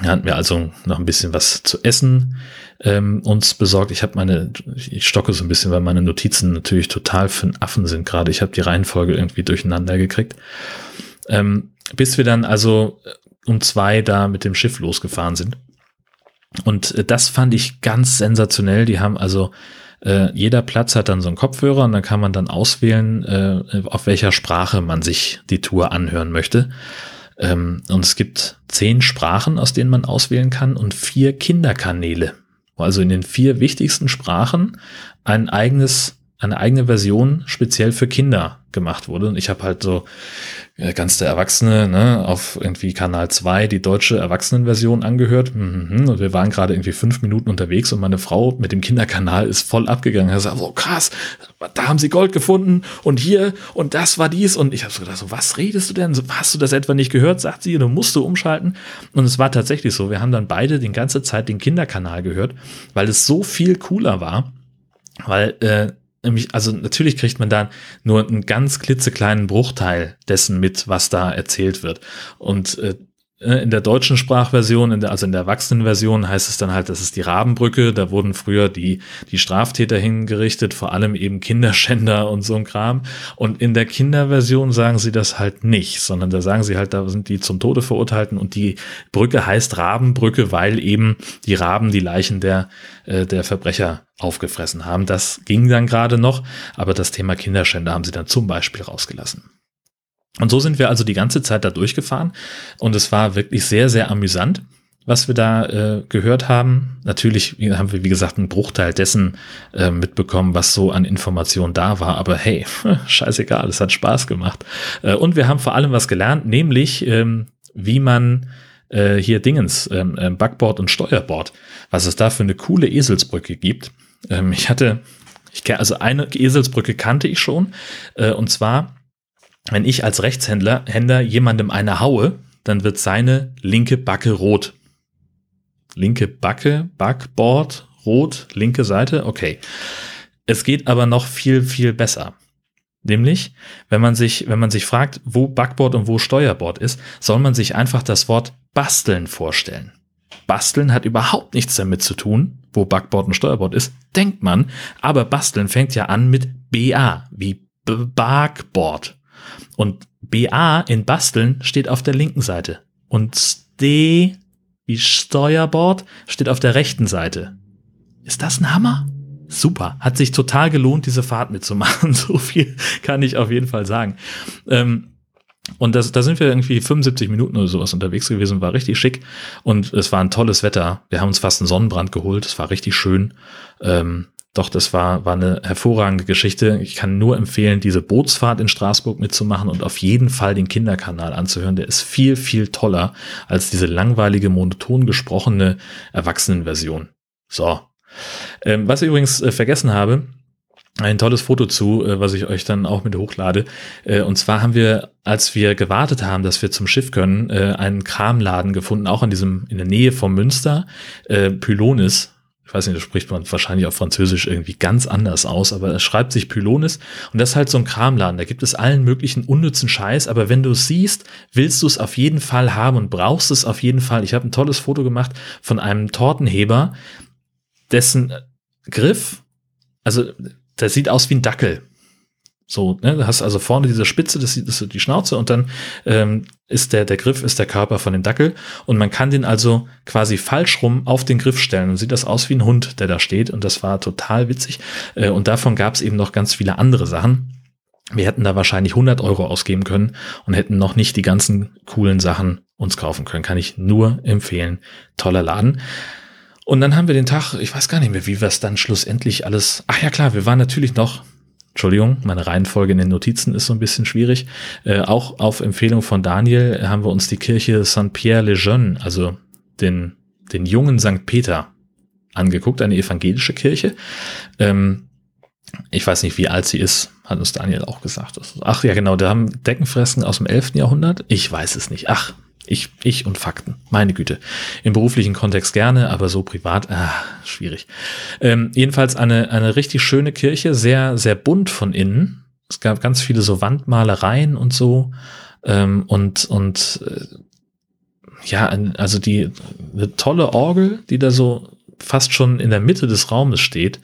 hatten wir also noch ein bisschen was zu essen ähm, uns besorgt. Ich habe meine, ich stocke so ein bisschen, weil meine Notizen natürlich total für einen Affen sind gerade. Ich habe die Reihenfolge irgendwie durcheinander gekriegt. Ähm, bis wir dann also äh, um zwei da mit dem Schiff losgefahren sind. Und äh, das fand ich ganz sensationell. Die haben also äh, jeder Platz hat dann so einen Kopfhörer und dann kann man dann auswählen, äh, auf welcher Sprache man sich die Tour anhören möchte. Ähm, und es gibt zehn Sprachen, aus denen man auswählen kann und vier Kinderkanäle. Also in den vier wichtigsten Sprachen ein eigenes eine eigene Version speziell für Kinder gemacht wurde. Und ich habe halt so äh, ganz der Erwachsene ne, auf irgendwie Kanal 2 die deutsche Erwachsenenversion angehört. Mhm. Und wir waren gerade irgendwie fünf Minuten unterwegs und meine Frau mit dem Kinderkanal ist voll abgegangen. Er sagt, oh krass, da haben sie Gold gefunden und hier und das war dies. Und ich habe so gedacht, so, was redest du denn? Hast du das etwa nicht gehört? Sagt sie, du musst du umschalten. Und es war tatsächlich so. Wir haben dann beide die ganze Zeit den Kinderkanal gehört, weil es so viel cooler war. Weil äh, nämlich, also natürlich kriegt man da nur einen ganz klitzekleinen Bruchteil dessen mit, was da erzählt wird. Und äh, in der deutschen Sprachversion, in der, also in der Erwachsenenversion heißt es dann halt, das ist die Rabenbrücke. Da wurden früher die, die Straftäter hingerichtet, vor allem eben Kinderschänder und so ein Kram. Und in der Kinderversion sagen sie das halt nicht, sondern da sagen sie halt, da sind die zum Tode verurteilten und die Brücke heißt Rabenbrücke, weil eben die Raben die Leichen der, äh, der Verbrecher aufgefressen haben. Das ging dann gerade noch, aber das Thema Kinderschänder haben sie dann zum Beispiel rausgelassen. Und so sind wir also die ganze Zeit da durchgefahren und es war wirklich sehr, sehr amüsant, was wir da äh, gehört haben. Natürlich haben wir, wie gesagt, einen Bruchteil dessen äh, mitbekommen, was so an Informationen da war, aber hey, scheißegal, es hat Spaß gemacht. Äh, und wir haben vor allem was gelernt, nämlich ähm, wie man äh, hier Dingens, ähm, ähm Backboard und Steuerbord, was es da für eine coole Eselsbrücke gibt. Ähm, ich hatte, ich also eine Eselsbrücke kannte ich schon, äh, und zwar wenn ich als Rechtshändler Händler jemandem eine haue, dann wird seine linke Backe rot. Linke Backe, Backboard, rot, linke Seite, okay. Es geht aber noch viel, viel besser. Nämlich, wenn man sich, wenn man sich fragt, wo Backboard und wo Steuerbord ist, soll man sich einfach das Wort basteln vorstellen. Basteln hat überhaupt nichts damit zu tun, wo Backboard und Steuerbord ist, denkt man, aber basteln fängt ja an mit BA, wie Backboard. Und BA in Basteln steht auf der linken Seite. Und D wie Steuerbord steht auf der rechten Seite. Ist das ein Hammer? Super. Hat sich total gelohnt, diese Fahrt mitzumachen. So viel kann ich auf jeden Fall sagen. Ähm, und das, da sind wir irgendwie 75 Minuten oder sowas unterwegs gewesen, war richtig schick. Und es war ein tolles Wetter. Wir haben uns fast einen Sonnenbrand geholt. Es war richtig schön. Ähm, doch, das war, war eine hervorragende Geschichte. Ich kann nur empfehlen, diese Bootsfahrt in Straßburg mitzumachen und auf jeden Fall den Kinderkanal anzuhören. Der ist viel, viel toller als diese langweilige, monoton gesprochene Erwachsenenversion. So. Ähm, was ich übrigens äh, vergessen habe, ein tolles Foto zu, äh, was ich euch dann auch mit hochlade. Äh, und zwar haben wir, als wir gewartet haben, dass wir zum Schiff können, äh, einen Kramladen gefunden, auch in diesem, in der Nähe vom Münster, Pylonis. Ich weiß nicht, da spricht man wahrscheinlich auf Französisch irgendwie ganz anders aus, aber es schreibt sich Pylonis. Und das ist halt so ein Kramladen. Da gibt es allen möglichen unnützen Scheiß, aber wenn du es siehst, willst du es auf jeden Fall haben und brauchst es auf jeden Fall. Ich habe ein tolles Foto gemacht von einem Tortenheber, dessen Griff, also der sieht aus wie ein Dackel. So, ne, du hast also vorne diese Spitze, das ist die Schnauze und dann ähm, ist der, der Griff ist der Körper von dem Dackel und man kann den also quasi falsch rum auf den Griff stellen und sieht das aus wie ein Hund, der da steht und das war total witzig äh, und davon gab es eben noch ganz viele andere Sachen. Wir hätten da wahrscheinlich 100 Euro ausgeben können und hätten noch nicht die ganzen coolen Sachen uns kaufen können. Kann ich nur empfehlen. Toller Laden. Und dann haben wir den Tag, ich weiß gar nicht mehr, wie wir es dann schlussendlich alles. Ach ja klar, wir waren natürlich noch, Entschuldigung, meine Reihenfolge in den Notizen ist so ein bisschen schwierig. Äh, auch auf Empfehlung von Daniel haben wir uns die Kirche Saint-Pierre-le-Jeune, also den, den jungen St. Peter, angeguckt, eine evangelische Kirche. Ähm, ich weiß nicht, wie alt sie ist, hat uns Daniel auch gesagt. Ach ja, genau, da haben Deckenfresken aus dem 11. Jahrhundert. Ich weiß es nicht. Ach, ich, ich und Fakten. Meine Güte. Im beruflichen Kontext gerne, aber so privat, ah, schwierig. Ähm, jedenfalls eine, eine richtig schöne Kirche, sehr, sehr bunt von innen. Es gab ganz viele so Wandmalereien und so. Ähm, und, und, äh, ja, also die, eine tolle Orgel, die da so fast schon in der Mitte des Raumes steht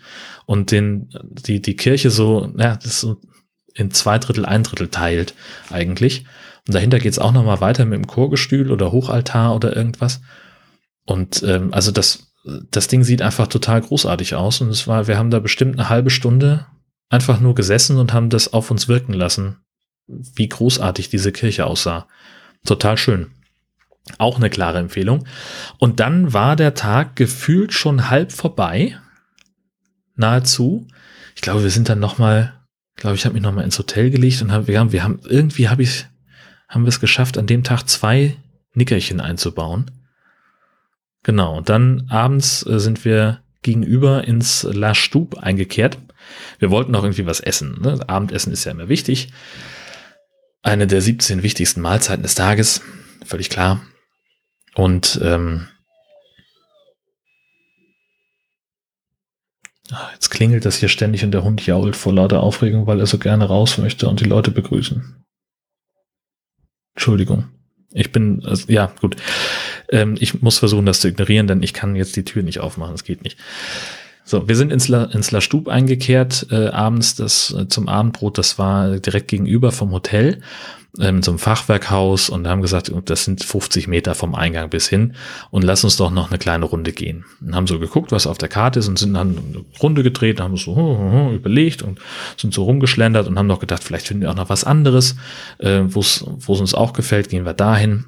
und den, die, die Kirche so, ja, das so in zwei Drittel, ein Drittel teilt eigentlich. Und dahinter geht's auch nochmal weiter mit dem Chorgestühl oder Hochaltar oder irgendwas. Und ähm, also das, das Ding sieht einfach total großartig aus. Und es war, wir haben da bestimmt eine halbe Stunde einfach nur gesessen und haben das auf uns wirken lassen, wie großartig diese Kirche aussah. Total schön. Auch eine klare Empfehlung. Und dann war der Tag gefühlt schon halb vorbei. Nahezu. Ich glaube, wir sind dann nochmal, glaube ich, habe mich nochmal ins Hotel gelegt und haben, wir haben, wir haben, irgendwie habe ich haben wir es geschafft, an dem Tag zwei Nickerchen einzubauen. Genau, und dann abends äh, sind wir gegenüber ins La Stube eingekehrt. Wir wollten noch irgendwie was essen. Ne? Abendessen ist ja immer wichtig. Eine der 17 wichtigsten Mahlzeiten des Tages, völlig klar. Und ähm, ah, jetzt klingelt das hier ständig und der Hund jault vor lauter Aufregung, weil er so gerne raus möchte und die Leute begrüßen. Entschuldigung. Ich bin, also, ja, gut. Ähm, ich muss versuchen, das zu ignorieren, denn ich kann jetzt die Tür nicht aufmachen. Das geht nicht. So, wir sind ins La, ins La Stub eingekehrt, äh, abends das äh, zum Abendbrot, das war direkt gegenüber vom Hotel ähm, einem Fachwerkhaus und haben gesagt, das sind 50 Meter vom Eingang bis hin und lass uns doch noch eine kleine Runde gehen. Und haben so geguckt, was auf der Karte ist und sind dann eine Runde gedreht, haben so hu, hu, hu, überlegt und sind so rumgeschlendert und haben noch gedacht, vielleicht finden wir auch noch was anderes, äh, wo es uns auch gefällt, gehen wir dahin.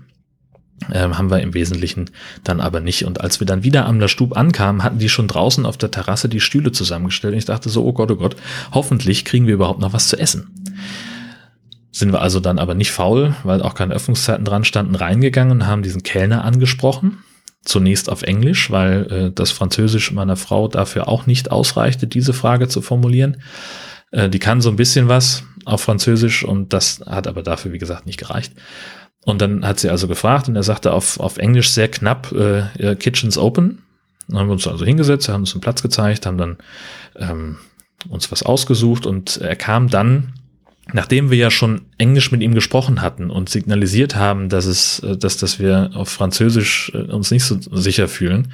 Ähm, haben wir im Wesentlichen dann aber nicht. Und als wir dann wieder am La Stub ankamen, hatten die schon draußen auf der Terrasse die Stühle zusammengestellt. Und ich dachte so, oh Gott, oh Gott, hoffentlich kriegen wir überhaupt noch was zu essen. Sind wir also dann aber nicht faul, weil auch keine Öffnungszeiten dran standen, reingegangen und haben diesen Kellner angesprochen. Zunächst auf Englisch, weil äh, das Französisch meiner Frau dafür auch nicht ausreichte, diese Frage zu formulieren. Äh, die kann so ein bisschen was auf Französisch und das hat aber dafür, wie gesagt, nicht gereicht. Und dann hat sie also gefragt und er sagte auf, auf Englisch sehr knapp, äh, Kitchen's open. Dann haben wir uns also hingesetzt, haben uns einen Platz gezeigt, haben dann ähm, uns was ausgesucht und er kam dann nachdem wir ja schon Englisch mit ihm gesprochen hatten und signalisiert haben, dass es, äh, dass, dass wir auf Französisch äh, uns nicht so sicher fühlen,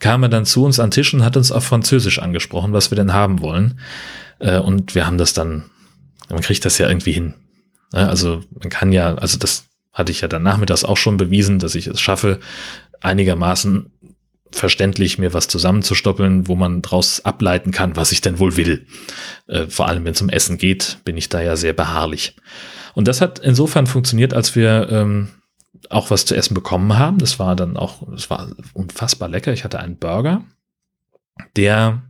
kam er dann zu uns an Tisch und hat uns auf Französisch angesprochen, was wir denn haben wollen. Äh, und wir haben das dann, man kriegt das ja irgendwie hin. Also man kann ja, also das hatte ich ja dann nachmittags auch schon bewiesen, dass ich es schaffe, einigermaßen verständlich, mir was zusammenzustoppeln, wo man draus ableiten kann, was ich denn wohl will. Äh, vor allem, wenn es um Essen geht, bin ich da ja sehr beharrlich. Und das hat insofern funktioniert, als wir ähm, auch was zu essen bekommen haben. Das war dann auch, das war unfassbar lecker. Ich hatte einen Burger, der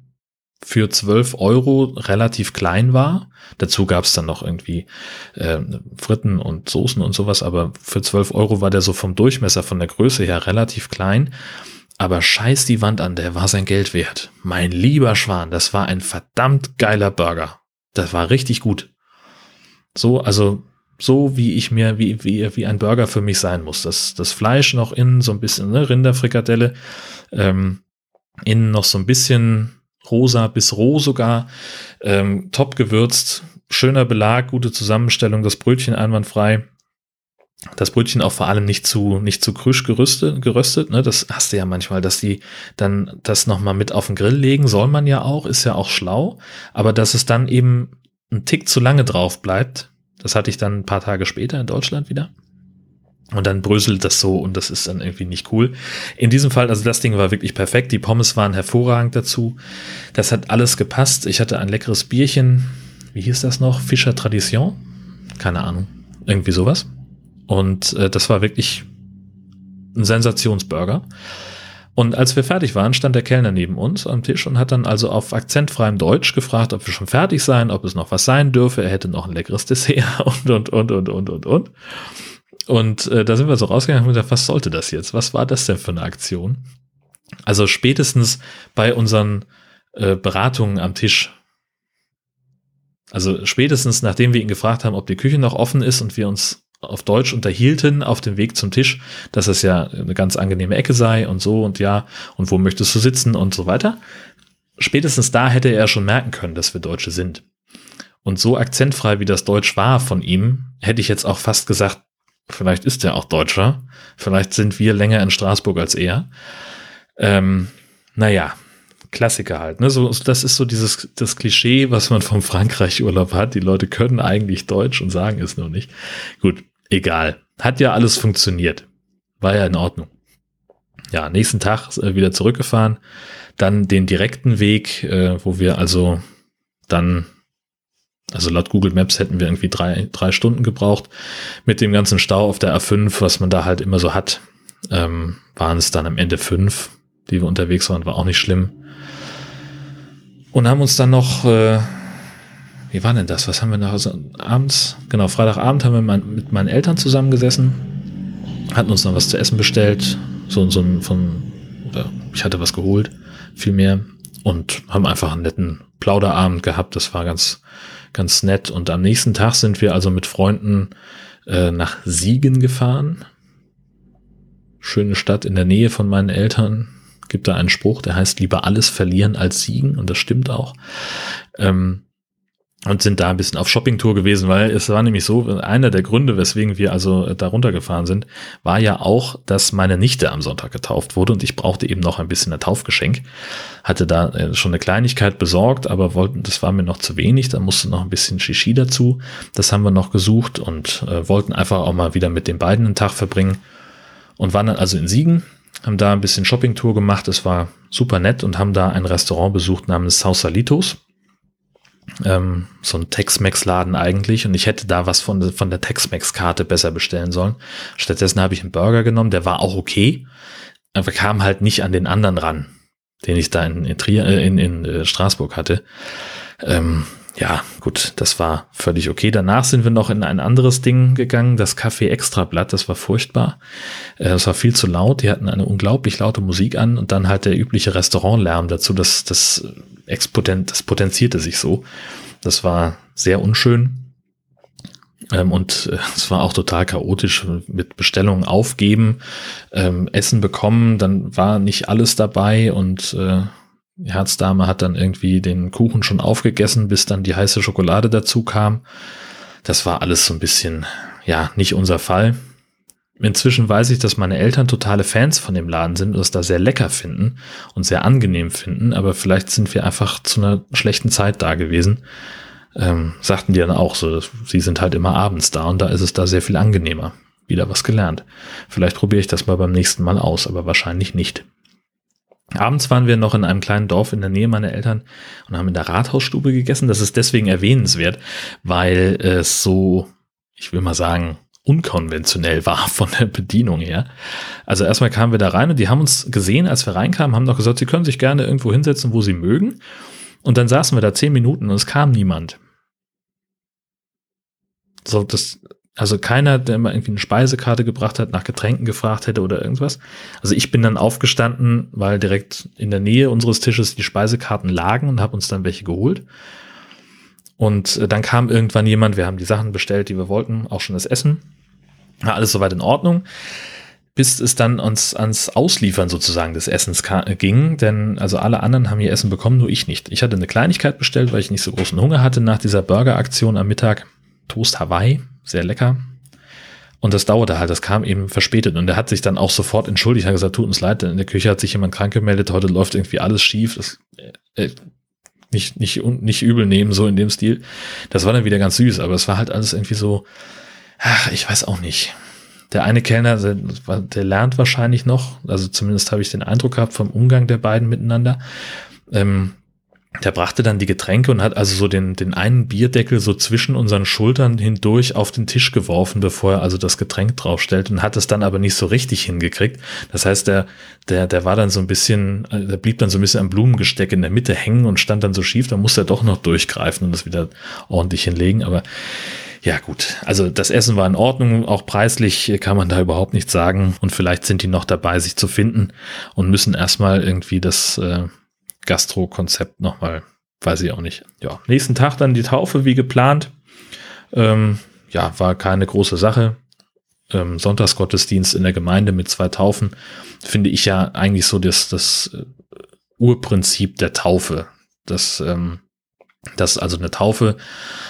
für 12 Euro relativ klein war. Dazu gab es dann noch irgendwie äh, Fritten und Soßen und sowas, aber für 12 Euro war der so vom Durchmesser, von der Größe her relativ klein. Aber scheiß die Wand an, der war sein Geld wert. Mein lieber Schwan, das war ein verdammt geiler Burger. Das war richtig gut. So, also so wie ich mir, wie, wie, wie ein Burger für mich sein muss. Das, das Fleisch noch innen so ein bisschen, ne, Rinderfrikadelle, ähm, innen noch so ein bisschen rosa bis roh sogar, ähm, top gewürzt, schöner Belag, gute Zusammenstellung, das Brötchen einwandfrei. Das Brötchen auch vor allem nicht zu, nicht zu krüsch gerüstet, geröstet, ne? Das hast du ja manchmal, dass die dann das nochmal mit auf den Grill legen, soll man ja auch, ist ja auch schlau. Aber dass es dann eben ein Tick zu lange drauf bleibt, das hatte ich dann ein paar Tage später in Deutschland wieder. Und dann bröselt das so und das ist dann irgendwie nicht cool. In diesem Fall, also das Ding war wirklich perfekt. Die Pommes waren hervorragend dazu. Das hat alles gepasst. Ich hatte ein leckeres Bierchen. Wie hieß das noch? Fischer Tradition? Keine Ahnung. Irgendwie sowas. Und äh, das war wirklich ein Sensationsburger. Und als wir fertig waren, stand der Kellner neben uns am Tisch und hat dann also auf akzentfreiem Deutsch gefragt, ob wir schon fertig seien, ob es noch was sein dürfe. Er hätte noch ein leckeres Dessert und, und, und, und, und, und, und. Und äh, da sind wir so rausgegangen und gesagt, was sollte das jetzt? Was war das denn für eine Aktion? Also spätestens bei unseren äh, Beratungen am Tisch, also spätestens nachdem wir ihn gefragt haben, ob die Küche noch offen ist und wir uns auf Deutsch unterhielten auf dem Weg zum Tisch, dass es ja eine ganz angenehme Ecke sei und so und ja, und wo möchtest du sitzen und so weiter. Spätestens da hätte er schon merken können, dass wir Deutsche sind. Und so akzentfrei wie das Deutsch war von ihm, hätte ich jetzt auch fast gesagt, Vielleicht ist er auch Deutscher. Vielleicht sind wir länger in Straßburg als er. Ähm, naja, Klassiker halt. Ne? So, das ist so dieses das Klischee, was man vom Frankreich-Urlaub hat. Die Leute können eigentlich Deutsch und sagen es nur nicht. Gut, egal. Hat ja alles funktioniert. War ja in Ordnung. Ja, nächsten Tag wieder zurückgefahren. Dann den direkten Weg, äh, wo wir also dann also laut Google Maps hätten wir irgendwie drei, drei Stunden gebraucht. Mit dem ganzen Stau auf der A5, was man da halt immer so hat, ähm, waren es dann am Ende fünf, die wir unterwegs waren, war auch nicht schlimm. Und haben uns dann noch, äh, wie war denn das? Was haben wir noch? Also abends, genau, Freitagabend haben wir mein, mit meinen Eltern zusammengesessen, hatten uns noch was zu essen bestellt, so, so ein, von, oder ich hatte was geholt, viel mehr, und haben einfach einen netten Plauderabend gehabt. Das war ganz, ganz nett. Und am nächsten Tag sind wir also mit Freunden äh, nach Siegen gefahren. Schöne Stadt in der Nähe von meinen Eltern. Gibt da einen Spruch, der heißt lieber alles verlieren als siegen. Und das stimmt auch. Ähm, und sind da ein bisschen auf Shoppingtour gewesen, weil es war nämlich so, einer der Gründe, weswegen wir also da runtergefahren sind, war ja auch, dass meine Nichte am Sonntag getauft wurde und ich brauchte eben noch ein bisschen ein Taufgeschenk. Hatte da äh, schon eine Kleinigkeit besorgt, aber wollten, das war mir noch zu wenig, da musste noch ein bisschen Shishi dazu. Das haben wir noch gesucht und äh, wollten einfach auch mal wieder mit den beiden einen Tag verbringen und waren dann also in Siegen, haben da ein bisschen Shoppingtour gemacht, es war super nett und haben da ein Restaurant besucht namens Sausalitos ähm, so ein Tex-Mex-Laden eigentlich und ich hätte da was von, von der Tex-Mex-Karte besser bestellen sollen. Stattdessen habe ich einen Burger genommen, der war auch okay, aber kam halt nicht an den anderen ran, den ich da in, in, Trier, äh, in, in äh, Straßburg hatte. Ähm, ja, gut, das war völlig okay. Danach sind wir noch in ein anderes Ding gegangen, das Café Extrablatt, das war furchtbar. Äh, das war viel zu laut, die hatten eine unglaublich laute Musik an und dann halt der übliche Restaurantlärm dazu, das, das, expotent, das potenzierte sich so. Das war sehr unschön. Ähm, und äh, es war auch total chaotisch mit Bestellungen aufgeben, ähm, Essen bekommen, dann war nicht alles dabei und äh, Herzdame hat dann irgendwie den Kuchen schon aufgegessen, bis dann die heiße Schokolade dazu kam. Das war alles so ein bisschen, ja, nicht unser Fall. Inzwischen weiß ich, dass meine Eltern totale Fans von dem Laden sind und es da sehr lecker finden und sehr angenehm finden, aber vielleicht sind wir einfach zu einer schlechten Zeit da gewesen. Ähm, sagten die dann auch so, sie sind halt immer abends da und da ist es da sehr viel angenehmer. Wieder was gelernt. Vielleicht probiere ich das mal beim nächsten Mal aus, aber wahrscheinlich nicht. Abends waren wir noch in einem kleinen Dorf in der Nähe meiner Eltern und haben in der Rathausstube gegessen. Das ist deswegen erwähnenswert, weil es so, ich will mal sagen, unkonventionell war von der Bedienung her. Also erstmal kamen wir da rein und die haben uns gesehen, als wir reinkamen, haben noch gesagt, sie können sich gerne irgendwo hinsetzen, wo sie mögen. Und dann saßen wir da zehn Minuten und es kam niemand. So, das, also keiner, der mal irgendwie eine Speisekarte gebracht hat, nach Getränken gefragt hätte oder irgendwas. Also ich bin dann aufgestanden, weil direkt in der Nähe unseres Tisches die Speisekarten lagen und habe uns dann welche geholt. Und äh, dann kam irgendwann jemand, wir haben die Sachen bestellt, die wir wollten, auch schon das Essen. War alles soweit in Ordnung bis es dann uns ans Ausliefern sozusagen des Essens ging, denn also alle anderen haben ihr Essen bekommen, nur ich nicht. Ich hatte eine Kleinigkeit bestellt, weil ich nicht so großen Hunger hatte nach dieser Burger-Aktion am Mittag. Toast Hawaii, sehr lecker. Und das dauerte halt, das kam eben verspätet. Und er hat sich dann auch sofort entschuldigt, hat gesagt, tut uns leid, in der Küche hat sich jemand krank gemeldet, heute läuft irgendwie alles schief. Das, äh, äh nicht, nicht, nicht übel nehmen, so in dem Stil. Das war dann wieder ganz süß, aber es war halt alles irgendwie so, ach, ich weiß auch nicht. Der eine Kellner, der, der lernt wahrscheinlich noch, also zumindest habe ich den Eindruck gehabt vom Umgang der beiden miteinander. Ähm, der brachte dann die Getränke und hat also so den, den einen Bierdeckel so zwischen unseren Schultern hindurch auf den Tisch geworfen, bevor er also das Getränk draufstellt und hat es dann aber nicht so richtig hingekriegt. Das heißt, der, der, der war dann so ein bisschen, äh, der blieb dann so ein bisschen am Blumengesteck in der Mitte hängen und stand dann so schief, da musste er doch noch durchgreifen und das wieder ordentlich hinlegen. Aber ja gut, also das Essen war in Ordnung, auch preislich kann man da überhaupt nichts sagen und vielleicht sind die noch dabei, sich zu finden und müssen erstmal irgendwie das äh, Gastro-Konzept nochmal, weiß ich auch nicht. Ja, nächsten Tag dann die Taufe wie geplant. Ähm, ja, war keine große Sache. Ähm, Sonntagsgottesdienst in der Gemeinde mit zwei Taufen finde ich ja eigentlich so das, das äh, Urprinzip der Taufe. Das ähm, dass also eine Taufe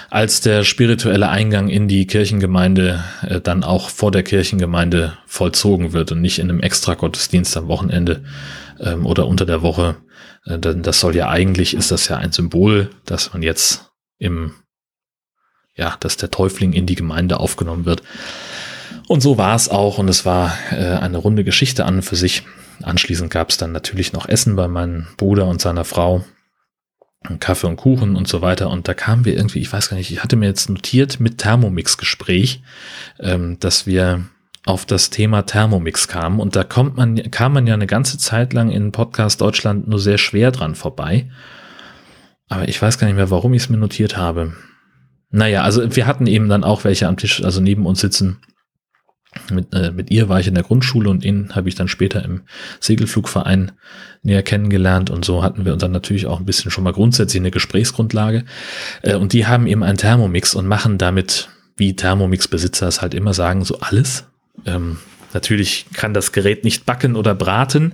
als der spirituelle Eingang in die Kirchengemeinde äh, dann auch vor der Kirchengemeinde vollzogen wird und nicht in einem Extra-Gottesdienst am Wochenende ähm, oder unter der Woche. Äh, denn das soll ja eigentlich, ist das ja ein Symbol, dass man jetzt im, ja, dass der Täufling in die Gemeinde aufgenommen wird. Und so war es auch und es war äh, eine runde Geschichte an und für sich. Anschließend gab es dann natürlich noch Essen bei meinem Bruder und seiner Frau Kaffee und Kuchen und so weiter. Und da kamen wir irgendwie, ich weiß gar nicht, ich hatte mir jetzt notiert mit Thermomix-Gespräch, ähm, dass wir auf das Thema Thermomix kamen. Und da kommt man, kam man ja eine ganze Zeit lang in Podcast Deutschland nur sehr schwer dran vorbei. Aber ich weiß gar nicht mehr, warum ich es mir notiert habe. Naja, also wir hatten eben dann auch welche am Tisch, also neben uns sitzen, mit, äh, mit ihr war ich in der Grundschule und ihn habe ich dann später im Segelflugverein näher kennengelernt und so hatten wir dann natürlich auch ein bisschen schon mal grundsätzlich eine Gesprächsgrundlage. Äh, und die haben eben einen Thermomix und machen damit, wie Thermomix-Besitzer es halt immer sagen, so alles. Ähm, natürlich kann das Gerät nicht backen oder braten.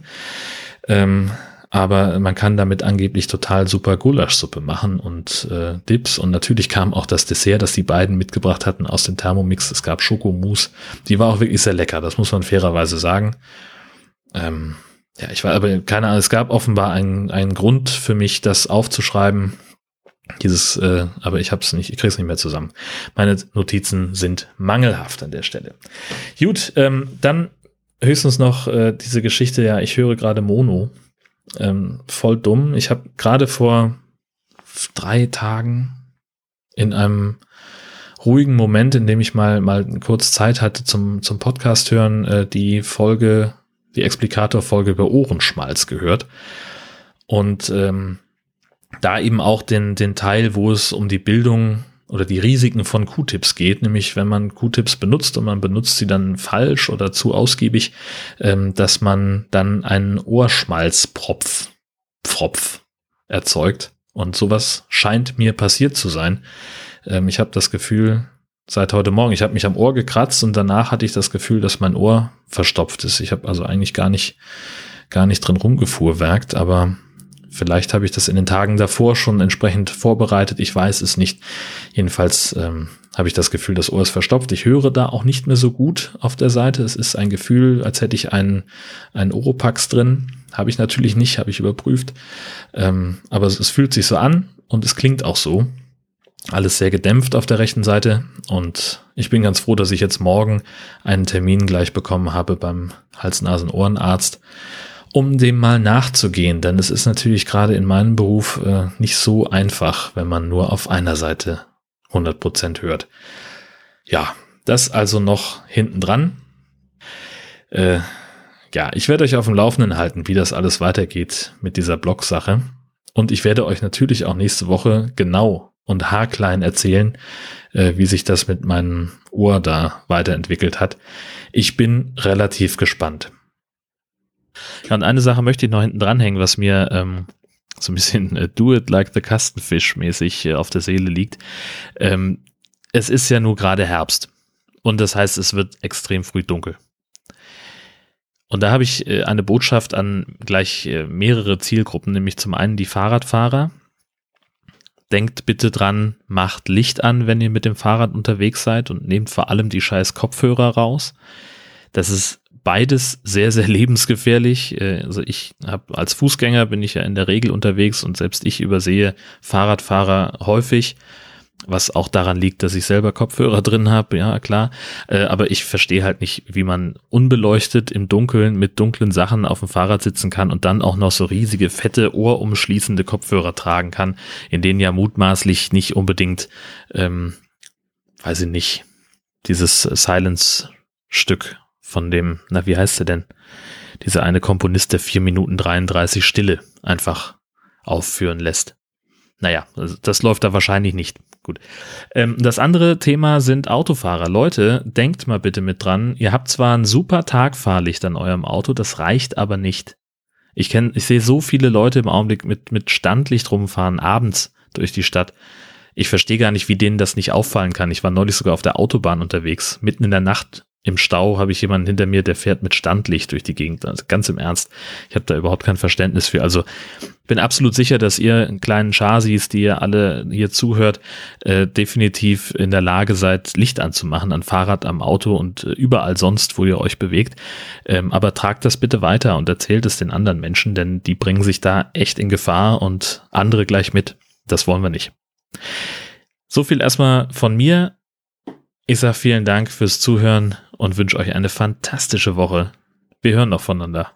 Ähm, aber man kann damit angeblich total super Gulaschsuppe machen und äh, Dips und natürlich kam auch das Dessert, das die beiden mitgebracht hatten aus dem Thermomix. Es gab Schokomousse, die war auch wirklich sehr lecker, das muss man fairerweise sagen. Ähm, ja, ich war aber keine Ahnung, es gab offenbar einen, einen Grund für mich, das aufzuschreiben. Dieses, äh, aber ich hab's nicht, ich krieg's nicht mehr zusammen. Meine Notizen sind mangelhaft an der Stelle. Gut, ähm, dann höchstens noch äh, diese Geschichte, ja, ich höre gerade Mono ähm, voll dumm. Ich habe gerade vor drei Tagen in einem ruhigen Moment, in dem ich mal mal kurz Zeit hatte zum zum Podcast hören, äh, die Folge, die Explikator-Folge über Ohrenschmalz gehört und ähm, da eben auch den den Teil, wo es um die Bildung oder die Risiken von Q-Tips geht, nämlich wenn man Q-Tips benutzt und man benutzt sie dann falsch oder zu ausgiebig, ähm, dass man dann einen Ohrschmalzpropf Pfropf erzeugt. Und sowas scheint mir passiert zu sein. Ähm, ich habe das Gefühl, seit heute Morgen, ich habe mich am Ohr gekratzt und danach hatte ich das Gefühl, dass mein Ohr verstopft ist. Ich habe also eigentlich gar nicht, gar nicht drin rumgefuhrwerkt, aber Vielleicht habe ich das in den Tagen davor schon entsprechend vorbereitet. Ich weiß es nicht. Jedenfalls ähm, habe ich das Gefühl, das Ohr ist verstopft. Ich höre da auch nicht mehr so gut auf der Seite. Es ist ein Gefühl, als hätte ich einen, einen Oropax drin. Habe ich natürlich nicht, habe ich überprüft. Ähm, aber es, es fühlt sich so an und es klingt auch so. Alles sehr gedämpft auf der rechten Seite und ich bin ganz froh, dass ich jetzt morgen einen Termin gleich bekommen habe beim Hals-Nasen-Ohrenarzt um dem mal nachzugehen, denn es ist natürlich gerade in meinem Beruf äh, nicht so einfach, wenn man nur auf einer Seite 100% hört. Ja, das also noch hinten dran. Äh, ja, ich werde euch auf dem Laufenden halten, wie das alles weitergeht mit dieser Blog-Sache. Und ich werde euch natürlich auch nächste Woche genau und haarklein erzählen, äh, wie sich das mit meinem Ohr da weiterentwickelt hat. Ich bin relativ gespannt. Ja, und eine Sache möchte ich noch hinten dranhängen, was mir ähm, so ein bisschen äh, do it like the Kastenfisch mäßig äh, auf der Seele liegt. Ähm, es ist ja nur gerade Herbst und das heißt, es wird extrem früh dunkel. Und da habe ich äh, eine Botschaft an gleich äh, mehrere Zielgruppen, nämlich zum einen die Fahrradfahrer. Denkt bitte dran, macht Licht an, wenn ihr mit dem Fahrrad unterwegs seid und nehmt vor allem die scheiß Kopfhörer raus. Das ist beides sehr, sehr lebensgefährlich. Äh, also ich habe als Fußgänger bin ich ja in der Regel unterwegs und selbst ich übersehe Fahrradfahrer häufig was auch daran liegt, dass ich selber Kopfhörer drin habe, ja klar. Äh, aber ich verstehe halt nicht, wie man unbeleuchtet im Dunkeln mit dunklen Sachen auf dem Fahrrad sitzen kann und dann auch noch so riesige, fette, ohrumschließende Kopfhörer tragen kann, in denen ja mutmaßlich nicht unbedingt, ähm, weiß ich nicht, dieses Silence-Stück von dem, na wie heißt der denn? Dieser eine Komponist, der vier Minuten 33 Stille einfach aufführen lässt. Naja, das läuft da wahrscheinlich nicht. Gut. Ähm, das andere Thema sind Autofahrer. Leute, denkt mal bitte mit dran. Ihr habt zwar ein super Tagfahrlicht an eurem Auto, das reicht aber nicht. Ich kenne, ich sehe so viele Leute im Augenblick mit, mit Standlicht rumfahren, abends durch die Stadt. Ich verstehe gar nicht, wie denen das nicht auffallen kann. Ich war neulich sogar auf der Autobahn unterwegs, mitten in der Nacht im Stau habe ich jemanden hinter mir, der fährt mit Standlicht durch die Gegend. Also ganz im Ernst. Ich habe da überhaupt kein Verständnis für. Also bin absolut sicher, dass ihr kleinen Chasis, die ihr alle hier zuhört, äh, definitiv in der Lage seid, Licht anzumachen an Fahrrad, am Auto und äh, überall sonst, wo ihr euch bewegt. Ähm, aber tragt das bitte weiter und erzählt es den anderen Menschen, denn die bringen sich da echt in Gefahr und andere gleich mit. Das wollen wir nicht. So viel erstmal von mir. Ich sage vielen Dank fürs Zuhören und wünsche euch eine fantastische Woche. Wir hören noch voneinander.